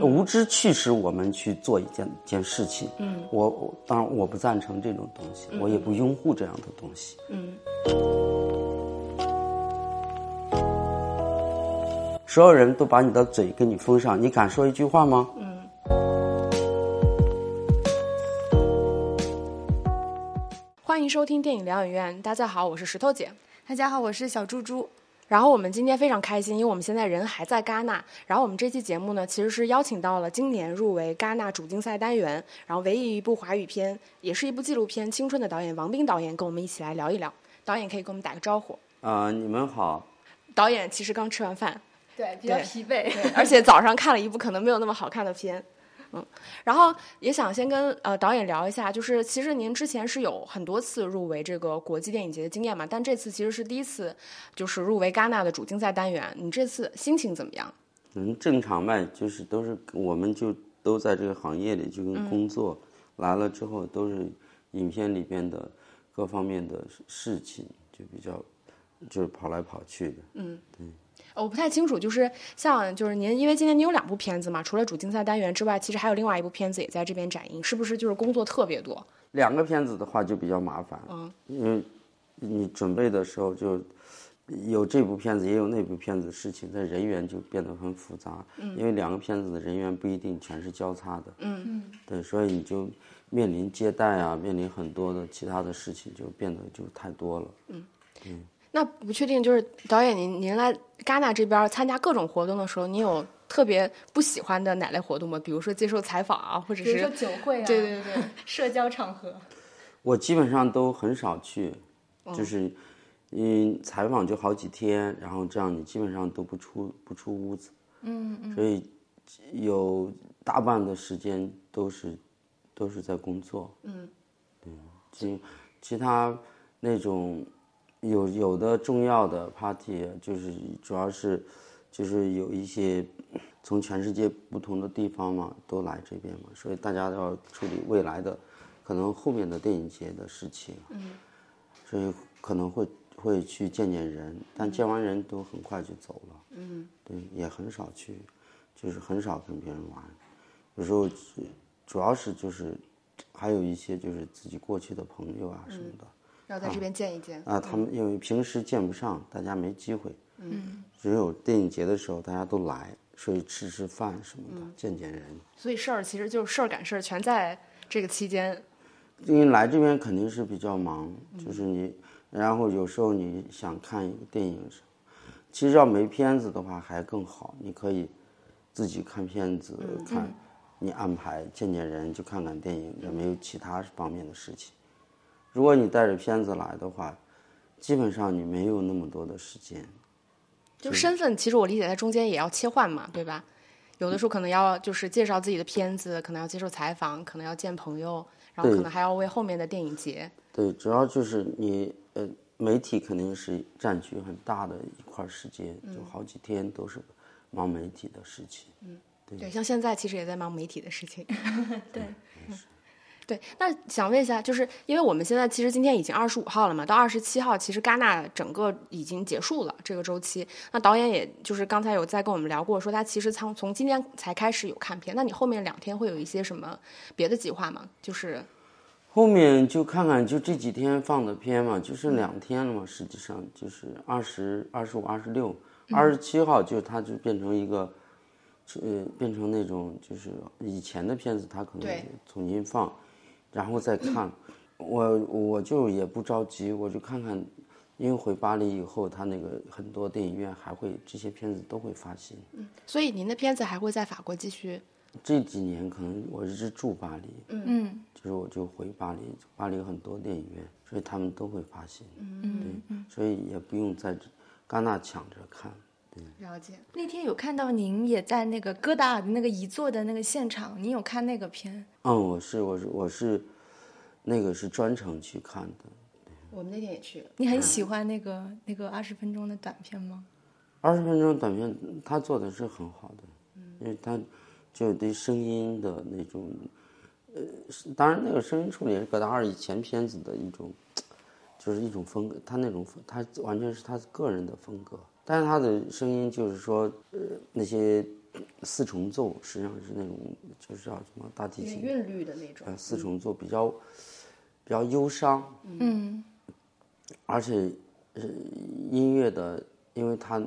无知驱使我们去做一件件事情。嗯，我我当然我不赞成这种东西，我也不拥护这样的东西。嗯，所有人都把你的嘴给你封上，你敢说一句话吗？嗯。欢迎收听电影疗养院，大家好，我是石头姐。大家好，我是小猪猪。然后我们今天非常开心，因为我们现在人还在戛纳。然后我们这期节目呢，其实是邀请到了今年入围戛纳主竞赛单元，然后唯一一部华语片，也是一部纪录片《青春》的导演王斌导演，跟我们一起来聊一聊。导演可以跟我们打个招呼。啊，你们好。导演其实刚吃完饭，对，比较疲惫，而且早上看了一部可能没有那么好看的片。嗯，然后也想先跟呃导演聊一下，就是其实您之前是有很多次入围这个国际电影节的经验嘛，但这次其实是第一次，就是入围戛纳的主竞赛单元，你这次心情怎么样？嗯，正常呗，就是都是我们就都在这个行业里，就跟工作来了之后都是影片里边的各方面的事情，就比较就是跑来跑去的。嗯，对。我不太清楚，就是像就是您，因为今天您有两部片子嘛，除了主竞赛单元之外，其实还有另外一部片子也在这边展映，是不是就是工作特别多？两个片子的话就比较麻烦，嗯，因为你准备的时候就有这部片子也有那部片子的事情，那人员就变得很复杂，嗯，因为两个片子的人员不一定全是交叉的，嗯嗯，对，所以你就面临接待啊，面临很多的其他的事情，就变得就太多了，嗯嗯。那不确定，就是导演您您来戛纳这边参加各种活动的时候，您有特别不喜欢的哪类活动吗？比如说接受采访啊，或者是说酒会啊，对对对，社交场合。我基本上都很少去，就是，嗯，采访就好几天，然后这样你基本上都不出不出屋子，嗯嗯，所以有大半的时间都是都是在工作，嗯，对，其其他那种。有有的重要的 party 就是主要是，就是有一些从全世界不同的地方嘛都来这边嘛，所以大家都要处理未来的可能后面的电影节的事情，嗯，所以可能会会去见见人，但见完人都很快就走了，嗯，对，也很少去，就是很少跟别人玩，有时候主要是就是还有一些就是自己过去的朋友啊什么的。要在这边见一见啊！他们因为平时见不上，大家没机会。嗯，只有电影节的时候，大家都来，所以吃吃饭什么的，见见人。所以事儿其实就是事儿赶事儿，全在这个期间。因为来这边肯定是比较忙，就是你，然后有时候你想看一个电影，其实要没片子的话还更好，你可以自己看片子，看你安排见见人，就看看电影，也没有其他方面的事情。如果你带着片子来的话，基本上你没有那么多的时间。就身份，其实我理解在中间也要切换嘛，对吧？有的时候可能要就是介绍自己的片子，可能要接受采访，可能要见朋友，然后可能还要为后面的电影节。对，主要就是你呃，媒体肯定是占据很大的一块时间，就好几天都是忙媒体的事情。嗯，对，像现在其实也在忙媒体的事情。对。对，那想问一下，就是因为我们现在其实今天已经二十五号了嘛，到二十七号，其实戛纳整个已经结束了这个周期。那导演也就是刚才有在跟我们聊过，说他其实从从今天才开始有看片。那你后面两天会有一些什么别的计划吗？就是后面就看看就这几天放的片嘛，就剩两天了嘛。实际上就是二十二十五、二十六、二十七号，就它就变成一个，呃，变成那种就是以前的片子，它可能重新放。然后再看，我我就也不着急，我就看看，因为回巴黎以后，他那个很多电影院还会这些片子都会发行。嗯，所以您的片子还会在法国继续？这几年可能我一直住巴黎，嗯，就是我就回巴黎，巴黎有很多电影院，所以他们都会发行。嗯嗯，所以也不用在戛纳抢着看。了解。那天有看到您也在那个戈达尔的那个遗作的那个现场，您有看那个片？嗯，我是我是我是，那个是专程去看的。我们那天也去了。你很喜欢那个那个二十分钟的短片吗？二十分钟短片，他做的是很好的，因为他就对声音的那种，呃，当然那个声音处理是戈达尔以前片子的一种，就是一种风格，他那种他完全是他个人的风格。但是他的声音就是说，呃，那些四重奏，实际上是那种就是叫什么大提琴韵律的那种。呃四重奏比较比较忧伤，嗯。而且呃音乐的，因为他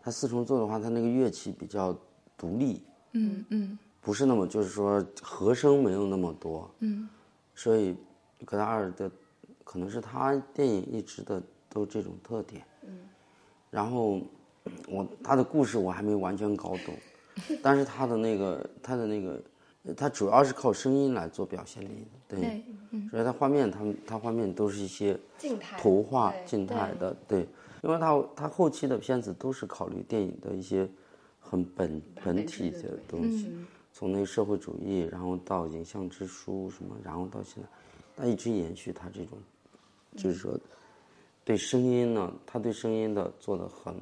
他四重奏的话，他那个乐器比较独立，嗯。嗯。不是那么就是说和声没有那么多，嗯，所以格达尔的可能是他电影一直的都这种特点，嗯，然后我他的故事我还没完全搞懂，但是他的那个他的那个，他主要是靠声音来做表现力，对，对，嗯。所以他画面他他画面都是一些静态图画静态的，对，因为他他后期的片子都是考虑电影的一些很本本体的东西，从那个社会主义，然后到影像之书什么，然后到现在，他一直延续他这种，就是说对声音呢，他对声音的做的很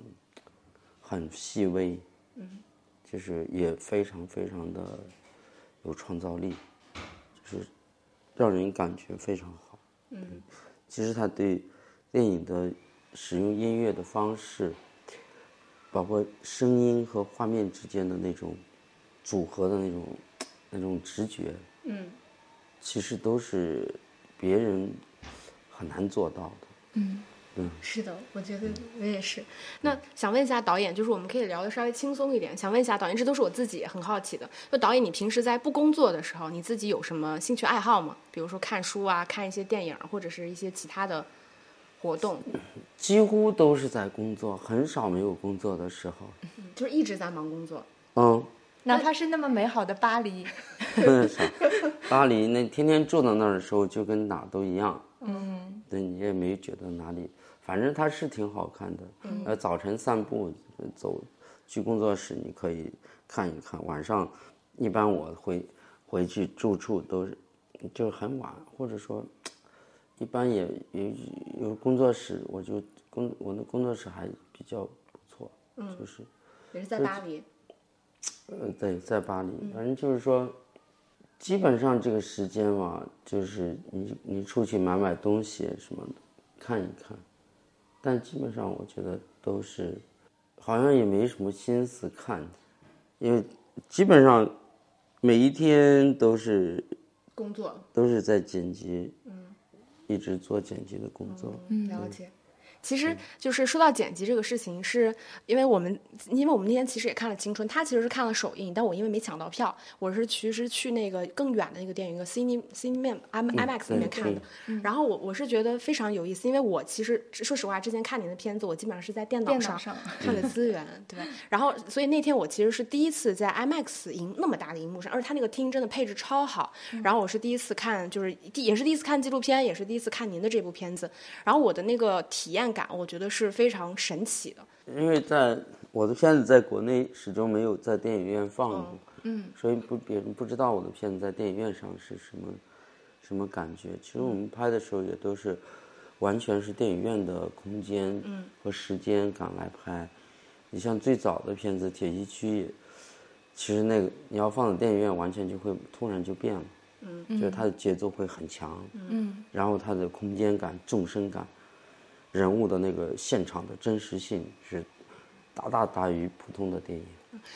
很细微，嗯，就是也非常非常的有创造力，就是让人感觉非常好。嗯，其实他对电影的使用音乐的方式，包括声音和画面之间的那种组合的那种那种直觉，嗯，其实都是别人很难做到的。是的，我觉得我也是。那想问一下导演，就是我们可以聊的稍微轻松一点。想问一下导演，这都是我自己很好奇的。就导演，你平时在不工作的时候，你自己有什么兴趣爱好吗？比如说看书啊，看一些电影，或者是一些其他的活动，几乎都是在工作，很少没有工作的时候。就是一直在忙工作。嗯，哪怕是那么美好的巴黎，巴黎那天天住到那儿的时候，就跟哪儿都一样。嗯，对你也没觉得哪里，反正它是挺好看的。呃，早晨散步走去工作室，你可以看一看。晚上，一般我回回去住处都是就是很晚，或者说一般也也有工作室，我就工我的工作室还比较不错，就是。也是在巴黎。呃，对，在巴黎，反正就是说，基本上这个时间嘛，就是你你出去买买东西什么的，看一看，但基本上我觉得都是，好像也没什么心思看，因为基本上每一天都是工作，都是在剪辑，嗯，一直做剪辑的工作，了解。其实就是说到剪辑这个事情，是因为我们，因为我们那天其实也看了《青春》，他其实是看了首映，但我因为没抢到票，我是其实去那个更远的那个电影，一个 Cine Cine M IMAX 里面看的。然后我我是觉得非常有意思，因为我其实说实话，之前看您的片子，我基本上是在电脑上电脑上看的 资源，对吧？然后所以那天我其实是第一次在 IMAX 荧那么大的荧幕上，而且它那个厅真的配置超好。然后我是第一次看，就是第也是第一次看纪录片，也是第一次看您的这部片子。然后我的那个体验感，我觉得是非常神奇的。因为在我的片子在国内始终没有在电影院放过，嗯，所以不别人不知道我的片子在电影院上是什么什么感觉。其实我们拍的时候也都是完全是电影院的空间和时间感来拍。你像最早的片子《铁西区》也，其实那个你要放在电影院，完全就会突然就变了，嗯，就是它的节奏会很强，嗯，然后它的空间感、纵深感。人物的那个现场的真实性是大大大于普通的电影。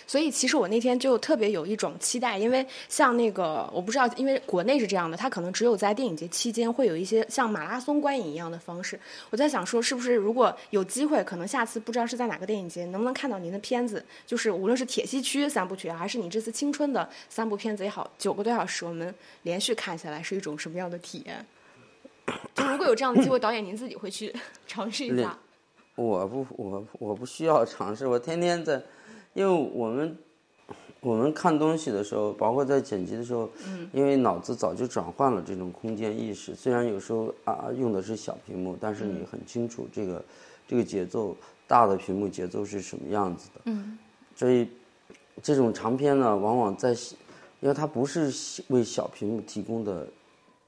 所以其实我那天就特别有一种期待，因为像那个我不知道，因为国内是这样的，它可能只有在电影节期间会有一些像马拉松观影一样的方式。我在想说，是不是如果有机会，可能下次不知道是在哪个电影节，能不能看到您的片子？就是无论是铁西区三部曲，还是你这次青春的三部片子也好，九个多小时我们连续看下来是一种什么样的体验？就如果有这样的机会，导演您自己会去 尝试一下？我不，我我不需要尝试，我天天在，因为我们我们看东西的时候，包括在剪辑的时候，嗯，因为脑子早就转换了这种空间意识。虽然有时候啊用的是小屏幕，但是你很清楚这个这个节奏，大的屏幕节奏是什么样子的。嗯，所以这种长片呢，往往在，因为它不是为小屏幕提供的。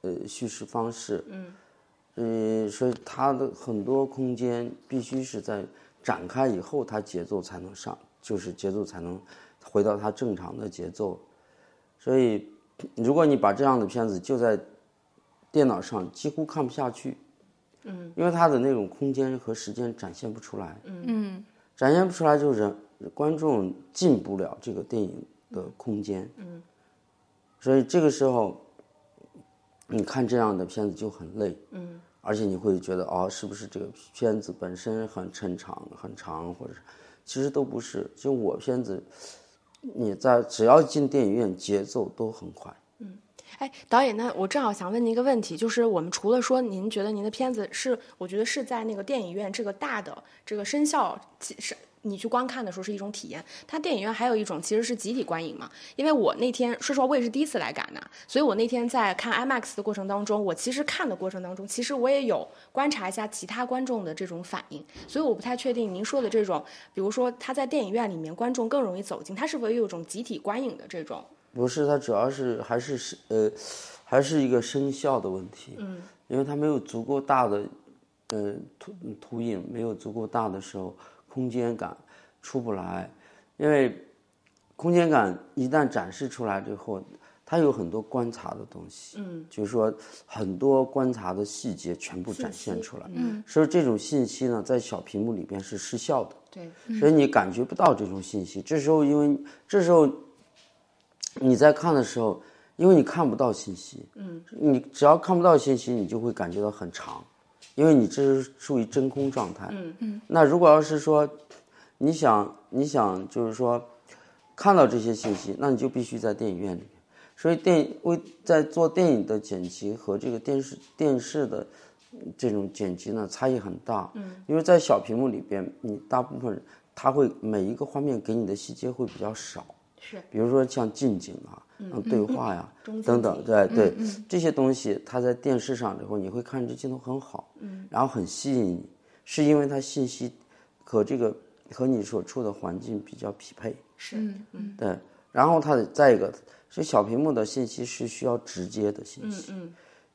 呃，叙事方式，嗯，呃，所以它的很多空间必须是在展开以后，它节奏才能上，就是节奏才能回到它正常的节奏。所以，如果你把这样的片子就在电脑上，几乎看不下去，嗯，因为它的那种空间和时间展现不出来，嗯，展现不出来，就人观众进不了这个电影的空间，嗯，所以这个时候，你看这样的片子就很累，嗯，而且你会觉得哦，是不是这个片子本身很抻长、很长，或者是，其实都不是，就我片子，你在只要进电影院，节奏都很快。嗯哎，导演，那我正好想问您一个问题，就是我们除了说您觉得您的片子是，我觉得是在那个电影院这个大的这个声效是。你去观看的时候是一种体验，它电影院还有一种其实是集体观影嘛。因为我那天说实话，我也是第一次来戛纳，所以我那天在看 IMAX 的过程当中，我其实看的过程当中，其实我也有观察一下其他观众的这种反应。所以我不太确定您说的这种，比如说他在电影院里面观众更容易走进，他是否有一种集体观影的这种？不是，它主要是还是是呃，还是一个声效的问题。嗯，因为它没有足够大的呃图图影，没有足够大的时候。空间感出不来，因为空间感一旦展示出来之后，它有很多观察的东西，嗯，就是说很多观察的细节全部展现出来，嗯，所以这种信息呢，在小屏幕里边是失效的，对，所以你感觉不到这种信息。这时候，因为这时候你在看的时候，因为你看不到信息，嗯，你只要看不到信息，你就会感觉到很长。因为你这是属于真空状态，嗯嗯。那如果要是说，你想你想就是说，看到这些信息，那你就必须在电影院里面。所以电为在做电影的剪辑和这个电视电视的这种剪辑呢，差异很大。嗯。因为在小屏幕里边，你大部分它会每一个画面给你的细节会比较少。是。比如说像近景啊。像，对话呀，等等，对对，这些东西，它在电视上之后，你会看这镜头很好，嗯，然后很吸引你，是因为它信息和这个和你所处的环境比较匹配，是，嗯，对，然后它再一个，这小屏幕的信息是需要直接的信息，嗯嗯，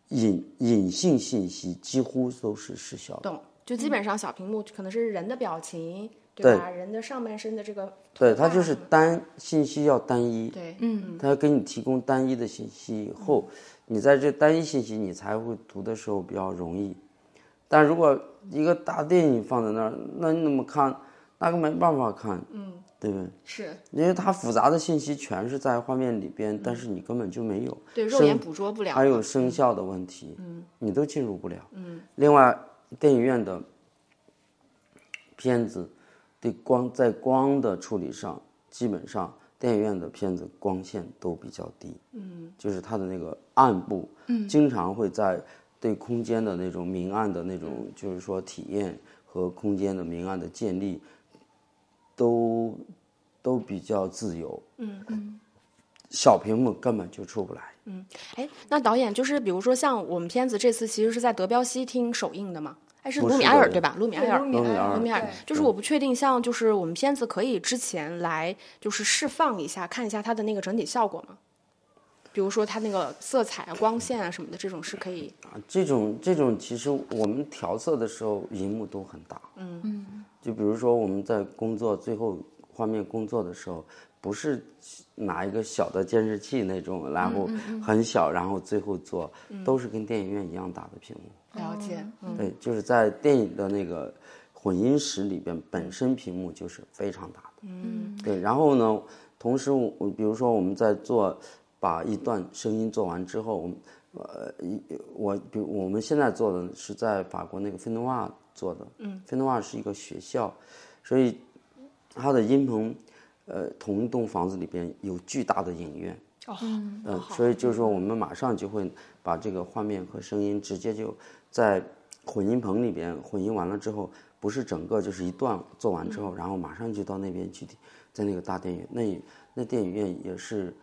隐隐性信息几乎都是失效的，懂，就基本上小屏幕可能是人的表情。对吧？人的上半身的这个，对它就是单信息要单一，对，嗯，它要给你提供单一的信息以后，你在这单一信息你才会读的时候比较容易。但如果一个大电影放在那儿，那你怎么看？那个没办法看，嗯，对不对？是，因为它复杂的信息全是在画面里边，但是你根本就没有，对，肉眼捕捉不了，还有声效的问题，嗯，你都进入不了，嗯。另外，电影院的片子。对光在光的处理上，基本上电影院的片子光线都比较低，嗯，就是它的那个暗部，嗯，经常会在对空间的那种明暗的那种，就是说体验和空间的明暗的建立，都都比较自由，嗯嗯，小屏幕根本就出不来，嗯，哎，那导演就是比如说像我们片子这次其实是在德彪西厅首映的嘛。还是卢米埃尔对吧？卢米埃尔，卢米埃尔，卢米埃尔，就是我不确定，像就是我们片子可以之前来就是释放一下，看一下它的那个整体效果吗？比如说它那个色彩啊、光线啊什么的，这种是可以。啊，这种这种其实我们调色的时候，荧幕都很大。嗯嗯。就比如说我们在工作最后画面工作的时候，不是拿一个小的监视器那种，然后很小，然后最后做，都是跟电影院一样大的屏幕。了解，对，就是在电影的那个混音室里边，本身屏幕就是非常大的。嗯，对。然后呢，同时我比如说我们在做，把一段声音做完之后，我们呃一我比我们现在做的是在法国那个费诺瓦做的。嗯，费诺瓦是一个学校，所以它的音棚，呃，同一栋房子里边有巨大的影院。哦，嗯，所以就是说我们马上就会把这个画面和声音直接就。在混音棚里边混音完了之后，不是整个就是一段做完之后，然后马上就到那边去，在那个大电影院，那那电影院也是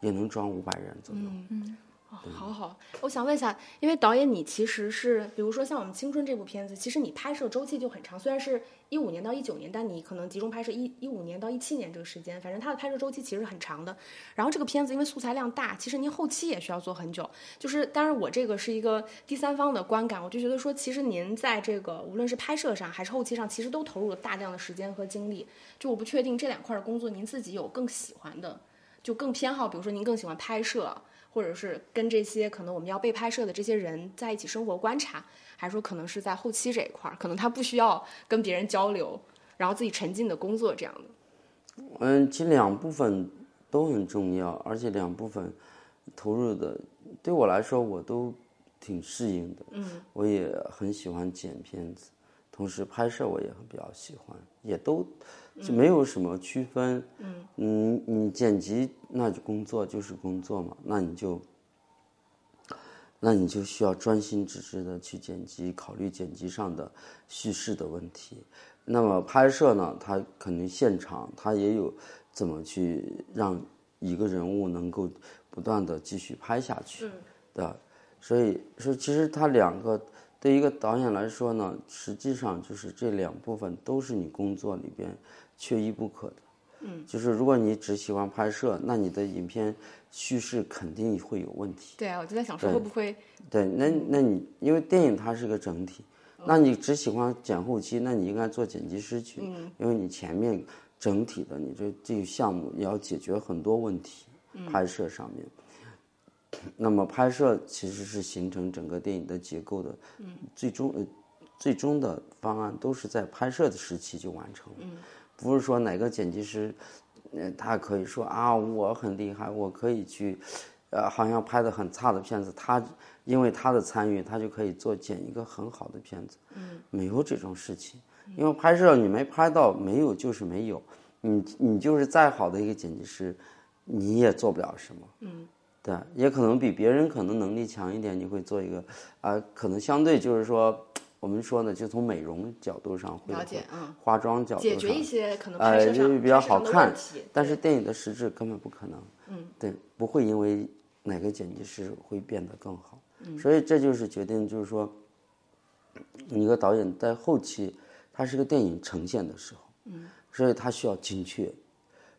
也能装五百人左右。嗯。好好，我想问一下，因为导演你其实是，比如说像我们《青春》这部片子，其实你拍摄周期就很长，虽然是一五年到一九年，但你可能集中拍摄一一五年到一七年这个时间，反正它的拍摄周期其实很长的。然后这个片子因为素材量大，其实您后期也需要做很久。就是，当然我这个是一个第三方的观感，我就觉得说，其实您在这个无论是拍摄上还是后期上，其实都投入了大量的时间和精力。就我不确定这两块的工作，您自己有更喜欢的，就更偏好，比如说您更喜欢拍摄。或者是跟这些可能我们要被拍摄的这些人在一起生活观察，还是说可能是在后期这一块儿，可能他不需要跟别人交流，然后自己沉浸的工作这样的。嗯，其实两部分都很重要，而且两部分投入的对我来说我都挺适应的。嗯，我也很喜欢剪片子，同时拍摄我也很比较喜欢，也都就没有什么区分。嗯，你剪辑那就工作就是工作嘛，那你就那你就需要专心致志的去剪辑，考虑剪辑上的叙事的问题。那么拍摄呢，它肯定现场它也有怎么去让一个人物能够不断的继续拍下去，对吧？所以说，其实它两个对一个导演来说呢，实际上就是这两部分都是你工作里边缺一不可的。嗯，就是如果你只喜欢拍摄，那你的影片叙事肯定会有问题。对啊，我就在想说会不会对，那那你因为电影它是个整体，那你只喜欢剪后期，那你应该做剪辑师去，因为你前面整体的你这这个项目也要解决很多问题，拍摄上面。那么拍摄其实是形成整个电影的结构的，最终呃最终的方案都是在拍摄的时期就完成，不是说哪个剪辑师，呃他可以说啊我很厉害，我可以去，呃好像拍的很差的片子，他因为他的参与，他就可以做剪一个很好的片子，没有这种事情，因为拍摄你没拍到，没有就是没有，你你就是再好的一个剪辑师，你也做不了什么，对，也可能比别人可能能力强一点，你会做一个，啊、可能相对就是说，我们说呢，就从美容角度上会了解嗯化妆角度上解决一些可能拍呃，摄上就是比较好看但是电影的实质根本不可能，嗯，对，不会因为哪个剪辑师会变得更好，嗯。所以这就是决定，就是说，一个导演在后期，他是个电影呈现的时候，嗯，所以他需要精确，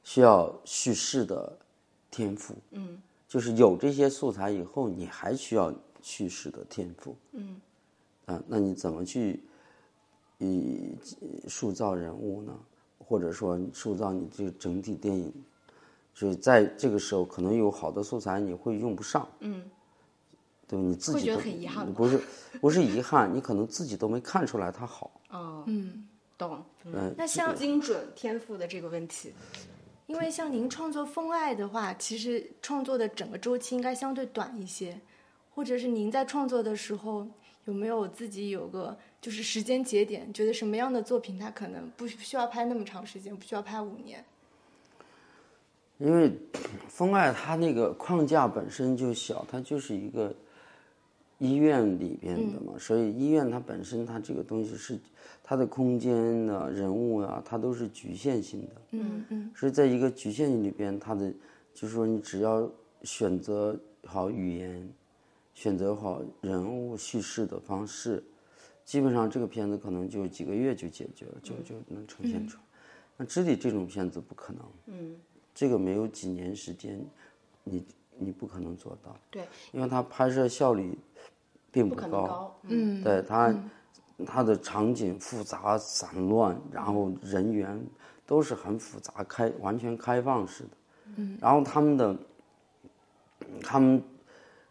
需要叙事的天赋，嗯，就是有这些素材以后，你还需要叙事的天赋，嗯，啊，那你怎么去，以塑造人物呢？或者说塑造你这个整体电影，所以在这个时候可能有好的素材你会用不上，嗯，对吧？你自会觉得己都很遗憾不是不是遗憾，你可能自己都没看出来它好，哦，嗯，懂，嗯，那像精准天赋的这个问题，因为像您创作《风爱》的话，其实创作的整个周期应该相对短一些，或者是您在创作的时候有没有自己有个就是时间节点，觉得什么样的作品它可能不需要拍那么长时间，不需要拍五年？因为 风爱它那个框架本身就小，它就是一个医院里边的嘛，所以医院它本身它这个东西是它的空间呢、人物啊，它都是局限性的。嗯嗯所以在一个局限性里边，它的就是说你只要选择好语言，选择好人物叙事的方式，基本上这个片子可能就几个月就解决了，就就能呈现出来。那肢体这种片子不可能，嗯，这个没有几年时间，你你不可能做到，对，因为它拍摄效率并不高，嗯，对它，它的场景复杂散乱，然后人员都是很复杂，开完全开放式的。嗯，然后他们的，他们，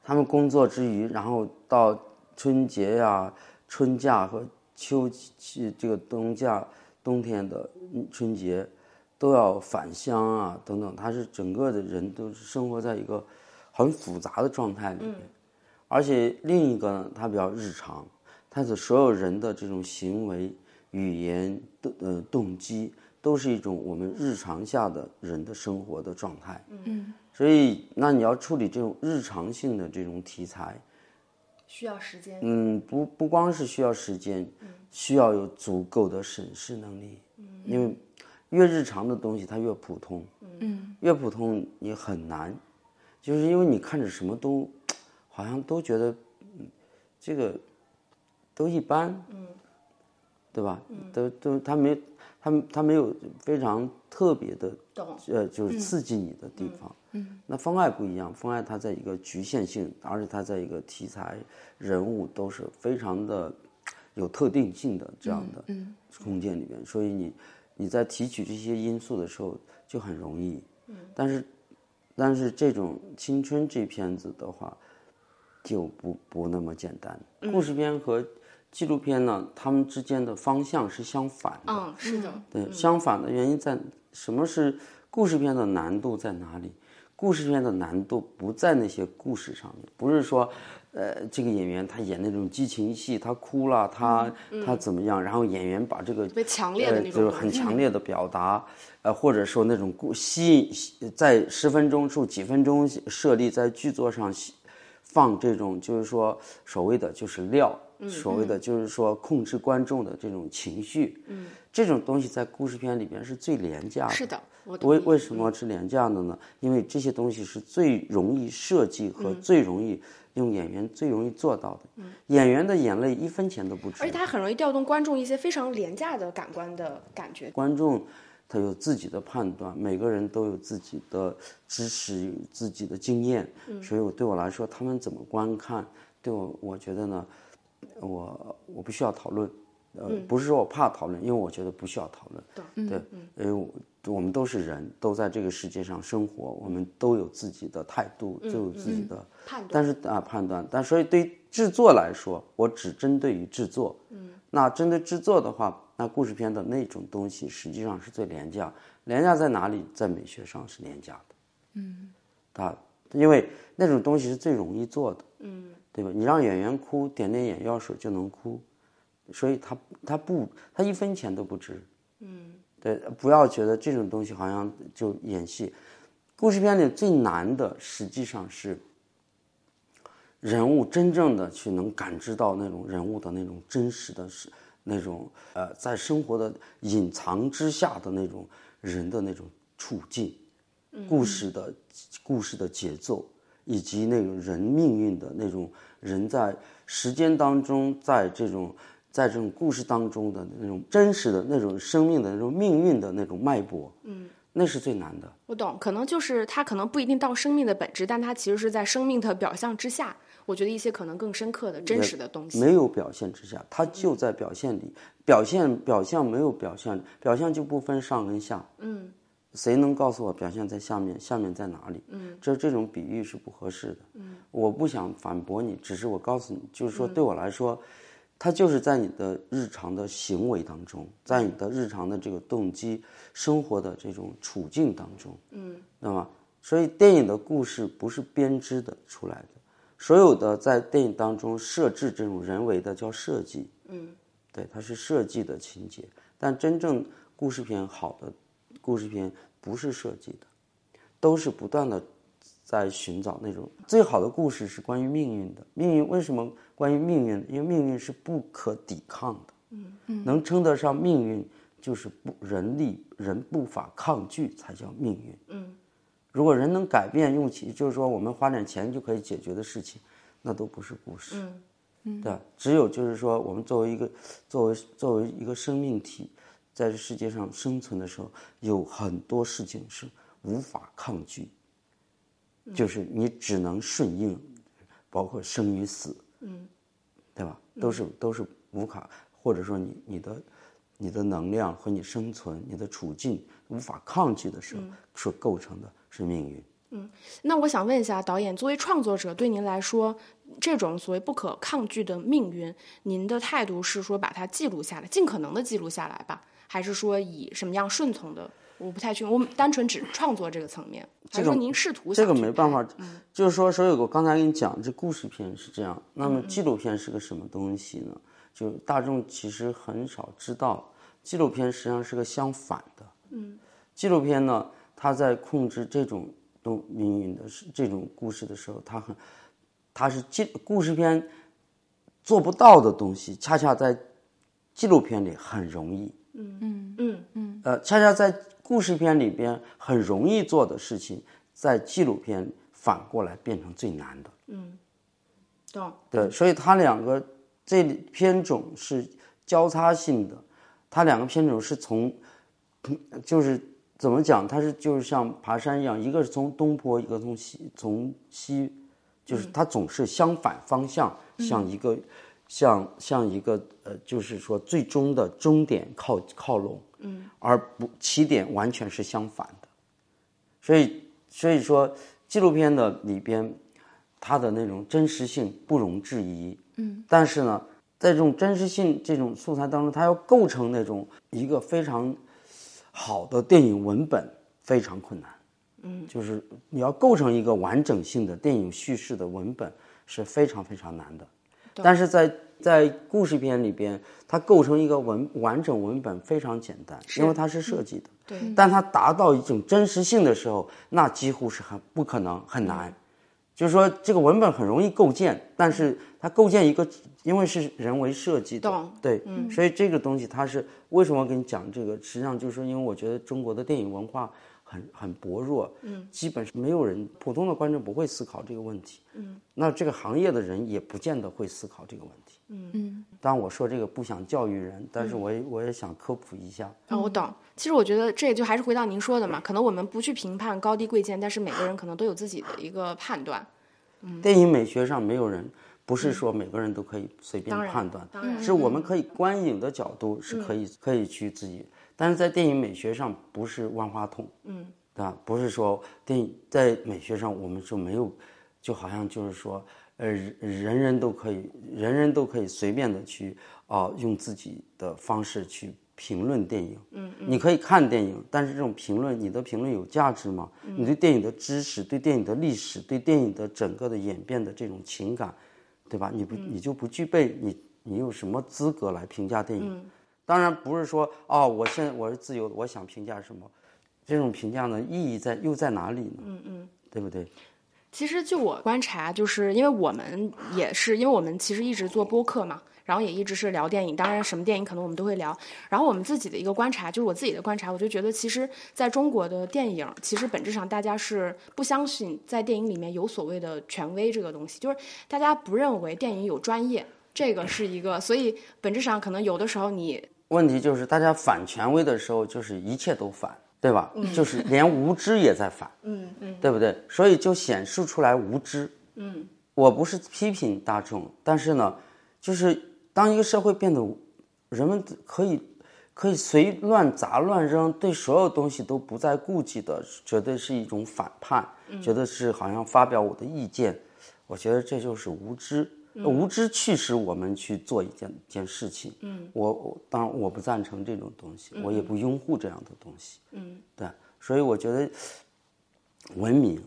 他们工作之余，然后到春节呀、春假和秋季这个冬假、冬天的嗯春节，都要返乡啊等等，他是整个的人都是生活在一个很复杂的状态里面。而且另一个呢，它比较日常，它的所有人的这种行为、语言的呃动机，都是一种我们日常下的人的生活的状态。嗯，所以，那你要处理这种日常性的这种题材，需要时间，嗯，不不光是需要时间，需要有足够的审视能力。嗯因为越日常的东西它越普通，嗯，越普通你很难，就是因为你看着什么都，好像都觉得，嗯，这个都一般，嗯，对吧？都都他没他他没有非常特别的懂，呃，就是刺激你的地方。嗯，那方爱不一样，方爱它在一个局限性，而且它在一个题材、人物都是非常的有特定性的这样的空间里面，所以你你在提取这些因素的时候就很容易。嗯，但是但是这种青春这片子的话，就不不那么简单。故事片和纪录片呢，他们之间的方向是相反的。嗯，是的，对，相反的原因在什么是故事片的难度在哪里？故事片的难度不在那些故事上面，不是说，呃，这个演员他演那种激情戏，他哭了，他他怎么样，然后演员把这个特别强烈的那种呃、就是很强烈的表达，呃，或者说那种故吸引，在十分钟数几分钟设立在剧作上放这种，就是说所谓的就是料，所谓的就是说控制观众的这种情绪，嗯，这种东西在故事片里边是最廉价的。是的，我为为什么是廉价的呢？因为这些东西是最容易设计和最容易用演员最容易做到的。演员的眼泪一分钱都不值而且，它很容易调动观众一些非常廉价的感官的感觉。观众他有自己的判断，每个人都有自己的知识、有自己的经验，所以我对我来说，他们怎么观看，对我我觉得呢，我我不需要讨论。呃，不是说我怕讨论，因为我觉得不需要讨论。对，因为我我们都是人，都在这个世界上生活，我们都有自己的态度，都有自己的判断但是啊，判断，但所以对于制作来说，我只针对于制作。嗯，那针对制作的话，那故事片的那种东西实际上是最廉价。廉价在哪里？在美学上是廉价的。嗯，它因为那种东西是最容易做的。嗯，对吧？你让演员哭，点点眼药水就能哭，所以他他不他一分钱都不值。嗯，对，不要觉得这种东西好像就演戏。故事片里最难的实际上是人物真正的去能感知到那种人物的那种真实的是那种呃在生活的隐藏之下的那种人的那种处境，故事的故事的节奏，以及那种人命运的那种人在时间当中，在这种在这种故事当中的那种真实的那种生命的那种命运的那种脉搏，嗯，那是最难的。我懂，可能就是它可能不一定到生命的本质，但它其实是在生命的表象之下。我觉得一些可能更深刻的、真实的东西。没有表现之下，它就在表现里。表现表象没有表现，表象就不分上跟下。嗯，谁能告诉我表现在下面，下面在哪里？嗯，这这种比喻是不合适的。嗯，我不想反驳你，只是我告诉你，就是说对我来说，它就是在你的日常的行为当中，在你的日常的这个动机、生活的这种处境当中。嗯，那么，所以电影的故事不是编织的出来的。所有的在电影当中设置这种人为的叫设计，嗯，对，它是设计的情节。但真正故事片好的故事片不是设计的，都是不断的在寻找那种最好的故事是关于命运的。命运为什么关于命运？因为命运是不可抵抗的，嗯嗯，能称得上命运就是不人力人不法抗拒才叫命运，嗯。如果人能改变，用起就是说我们花点钱就可以解决的事情，那都不是故事。对，只有就是说我们作为一个，作为作为一个生命体，在这世界上生存的时候，有很多事情是无法抗拒，就是你只能顺应，包括生与死，嗯，对吧？都是都是无法，或者说你你的你的能量和你生存、你的处境无法抗拒的时候，所构成的。是命运。嗯，那我想问一下导演，作为创作者，对您来说，这种所谓不可抗拒的命运，您的态度是说把它记录下来，尽可能的记录下来吧，还是说以什么样顺从的？我不太确定，我单纯指创作这个层面，还是说您试图这个没办法，就是说，所以我刚才跟你讲，这故事片是这样，那么纪录片是个什么东西呢？就大众其实很少知道，纪录片实际上是个相反的。嗯，纪录片呢？它在控制这种东命运的是这种故事的时候，它很，它是纪故事片做不到的东西，恰恰在纪录片里很容易。嗯嗯嗯嗯。呃，恰恰在故事片里边很容易做的事情，在纪录片反过来变成最难的。嗯，懂。对，所以它两个这片种是交叉性的，它两个片种是从，就是。怎么讲？它是就是像爬山一样，一个是从东坡，一个从西，从西，就是它总是相反方向，像一个，像像一个呃，就是说最终的终点靠靠拢，嗯，而不起点完全是相反的，所以所以说纪录片的里边，它的那种真实性不容置疑，嗯，但是呢，在这种真实性这种素材当中，它要构成那种一个非常。好的电影文本非常困难。嗯，就是你要构成一个完整性的电影叙事的文本是非常非常难的。但是在在故事片里边，它构成一个文完整文本非常简单，因为它是设计的。对，但它达到一种真实性的时候，那几乎是很不可能，很难。就是说，这个文本很容易构建，但是它构建一个，因为是人为设计的，懂对，所以这个东西它是为什么跟你讲这个？实际上就是说，因为我觉得中国的电影文化很很薄弱，嗯，基本上没有人，普通的观众不会思考这个问题，嗯，那这个行业的人也不见得会思考这个问题，嗯。嗯。当然我说这个不想教育人，但是我也我也想科普一下，啊，我懂。其实我觉得这也就还是回到您说的嘛，可能我们不去评判高低贵贱，但是每个人可能都有自己的一个判断。电影美学上没有人，不是说每个人都可以随便判断，是我们可以观影的角度是可以可以去自己，但是在电影美学上不是万花筒，嗯，对吧？不是说电影在美学上我们就没有，就好像就是说，呃，人人都可以，人人都可以随便的去啊，用自己的方式去。评论电影，嗯，你可以看电影，但是这种评论，你的评论有价值吗？你对电影的知识、对电影的历史、对电影的整个的演变的这种情感，对吧？你不，你就不具备，你你有什么资格来评价电影？当然不是说，哦，我现在我是自由的，我想评价什么，这种评价呢，意义在又在哪里呢？嗯嗯，对不对？其实就我观察，就是因为我们也是，因为我们其实一直做播客嘛。然后也一直是聊电影，当然什么电影可能我们都会聊。然后我们自己的一个观察，就是我自己的观察，我就觉得其实在中国的电影，其实本质上大家是不相信在电影里面有所谓的权威这个东西，就是大家不认为电影有专业，这个是一个。所以本质上可能有的时候你问题就是大家反权威的时候，就是一切都反，对吧？就是连无知也在反，嗯嗯，对不对？所以就显示出来无知。嗯，我不是批评大众，但是呢，就是。当一个社会变得，人们可以可以随乱砸乱扔，对所有东西都不再顾忌的，绝对是一种反叛，觉得是好像发表我的意见，我觉得这就是无知，无知驱使我们去做一件件事情。嗯，我我当然我不赞成这种东西，我也不拥护这样的东西。嗯，对，所以我觉得文明，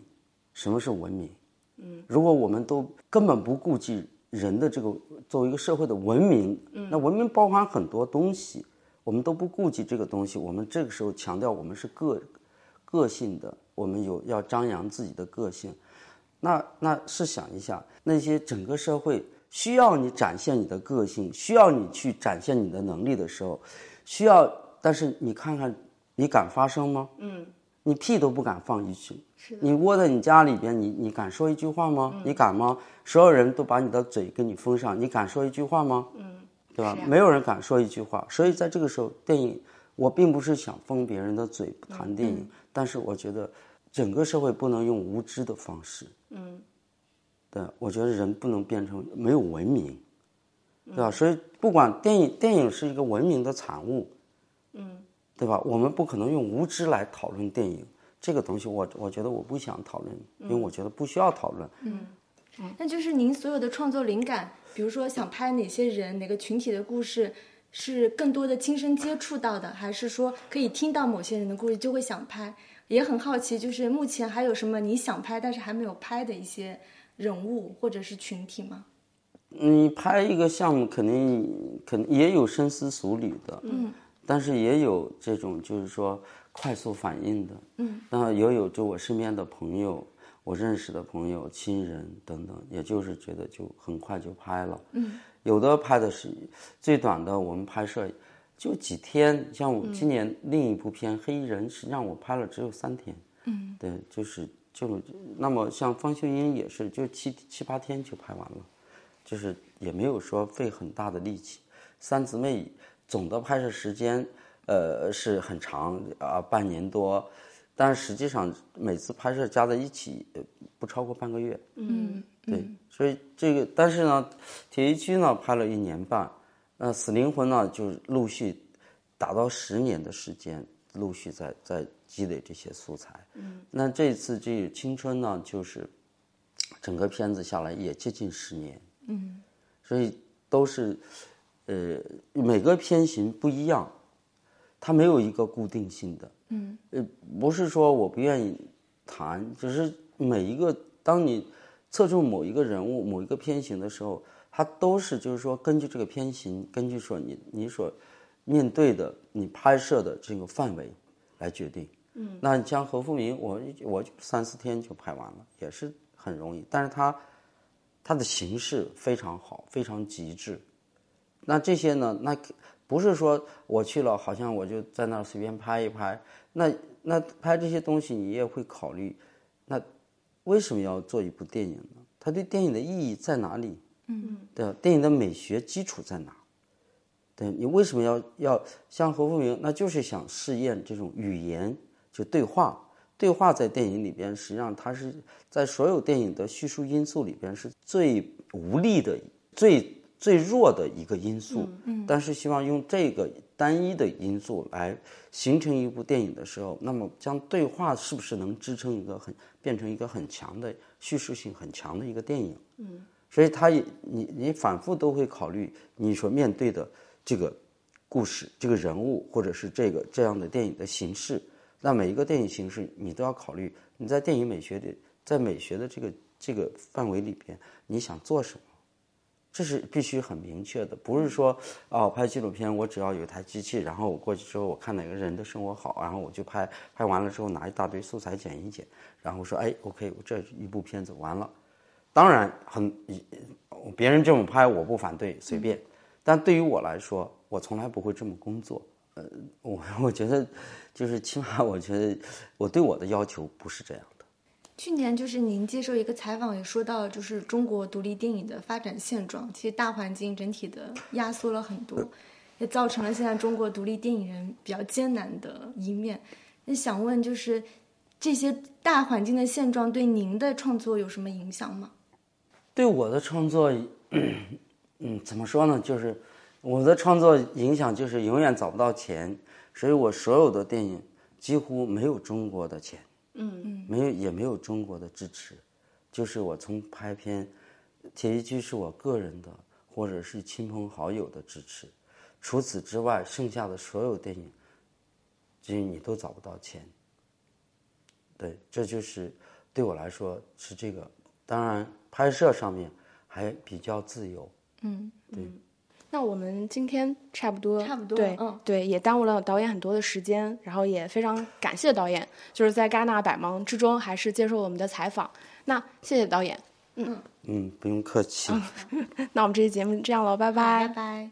什么是文明？嗯，如果我们都根本不顾及。人的这个作为一个社会的文明，那文明包含很多东西，我们都不顾及这个东西。我们这个时候强调我们是个个性的，我们有要张扬自己的个性。那那试想一下，那些整个社会需要你展现你的个性，需要你去展现你的能力的时候，需要，但是你看看，你敢发声吗？嗯。你屁都不敢放一句，是你窝在你家里边，你你敢说一句话吗？你敢吗？所有人都把你的嘴给你封上，你敢说一句话吗？嗯，对吧？没有人敢说一句话，所以在这个时候，电影，我并不是想封别人的嘴谈电影，但是我觉得整个社会不能用无知的方式，嗯，对，我觉得人不能变成没有文明，对吧？所以不管电影，电影是一个文明的产物，嗯。对吧？我们不可能用无知来讨论电影这个东西，我我觉得我不想讨论，因为我觉得不需要讨论。嗯，那就是您所有的创作灵感，比如说想拍哪些人、哪个群体的故事，是更多的亲身接触到的，还是说可以听到某些人的故事就会想拍？也很好奇，就是目前还有什么你想拍但是还没有拍的一些人物或者是群体吗？你拍一个项目，肯定肯也有深思熟虑的。嗯。但是也有这种，就是说快速反应的，嗯，那也有就我身边的朋友，我认识的朋友、亲人等等，也就是觉得就很快就拍了，嗯，有的拍的是最短的，我们拍摄就几天，像我今年另一部片《黑衣人》，实际上我拍了只有三天，嗯，对，就是就那么像方秀英也是，就七七八天就拍完了，就是也没有说费很大的力气，三姊妹。总的拍摄时间，呃，是很长啊，半年多，但实际上每次拍摄加在一起不超过半个月。嗯，对，所以这个，但是呢，铁一区呢拍了一年半，那死灵魂呢就陆续达到十年的时间，陆续在在积累这些素材。嗯，那这次这青春呢，就是整个片子下来也接近十年。嗯，所以都是。呃，每个片型不一样，它没有一个固定性的。嗯，呃，不是说我不愿意谈，只是每一个当你侧重某一个人物、某一个片型的时候，它都是就是说根据这个片型，根据说你你所面对的你拍摄的这个范围来决定。嗯，那你像何富明，我我就三四天就拍完了，也是很容易，但是他他的形式非常好，非常极致。那这些呢？那不是说我去了，好像我就在那儿随便拍一拍。那那拍这些东西，你也会考虑，那为什么要做一部电影呢？它对电影的意义在哪里？嗯，对，电影的美学基础在哪？对你为什么要要像何富明？那就是想试验这种语言，就对话。对话在电影里边，实际上它是在所有电影的叙述因素里边是最无力的、最最弱的一个因素。嗯，但是希望用这个单一的因素来形成一部电影的时候，那么将对话是不是能支撑一个很变成一个很强的叙述性很强的一个电影？嗯，所以他也你你反复都会考虑你所面对的这个故事、这个人物，或者是这个这样的电影的形式。那每一个电影形式，你都要考虑你在电影美学的在美学的这个这个范围里边，你想做什么，这是必须很明确的。不是说啊，拍纪录片我只要有一台机器，然后我过去之后我看哪个人的生活好，然后我就拍拍完了之后拿一大堆素材剪一剪，然后说哎，OK，我这一部片子完了。当然很，别人这么拍我不反对，随便。但对于我来说，我从来不会这么工作。呃，我 我觉得。就是起码，我觉得我对我的要求不是这样的。去年就是您接受一个采访，也说到，就是中国独立电影的发展现状，其实大环境整体的压缩了很多，也造成了现在中国独立电影人比较艰难的一面。那想问，就是这些大环境的现状对您的创作有什么影响吗？对我的创作，嗯，怎么说呢？就是我的创作影响就是永远找不到钱。所以我所有的电影几乎没有中国的钱，嗯嗯，没有也没有中国的支持，就是我从拍片，铁一居是我个人的或者是亲朋好友的支持，除此之外，剩下的所有电影，其实你都找不到钱。对，这就是对我来说是这个。当然，拍摄上面还比较自由，嗯，对。那我们今天差不多，差不多，对，对，也耽误了导演很多的时间，然后也非常感谢导演，就是在戛纳百忙之中还是接受我们的采访。那谢谢导演，嗯嗯，不用客气。那我们这期节目这样了，拜拜，拜拜。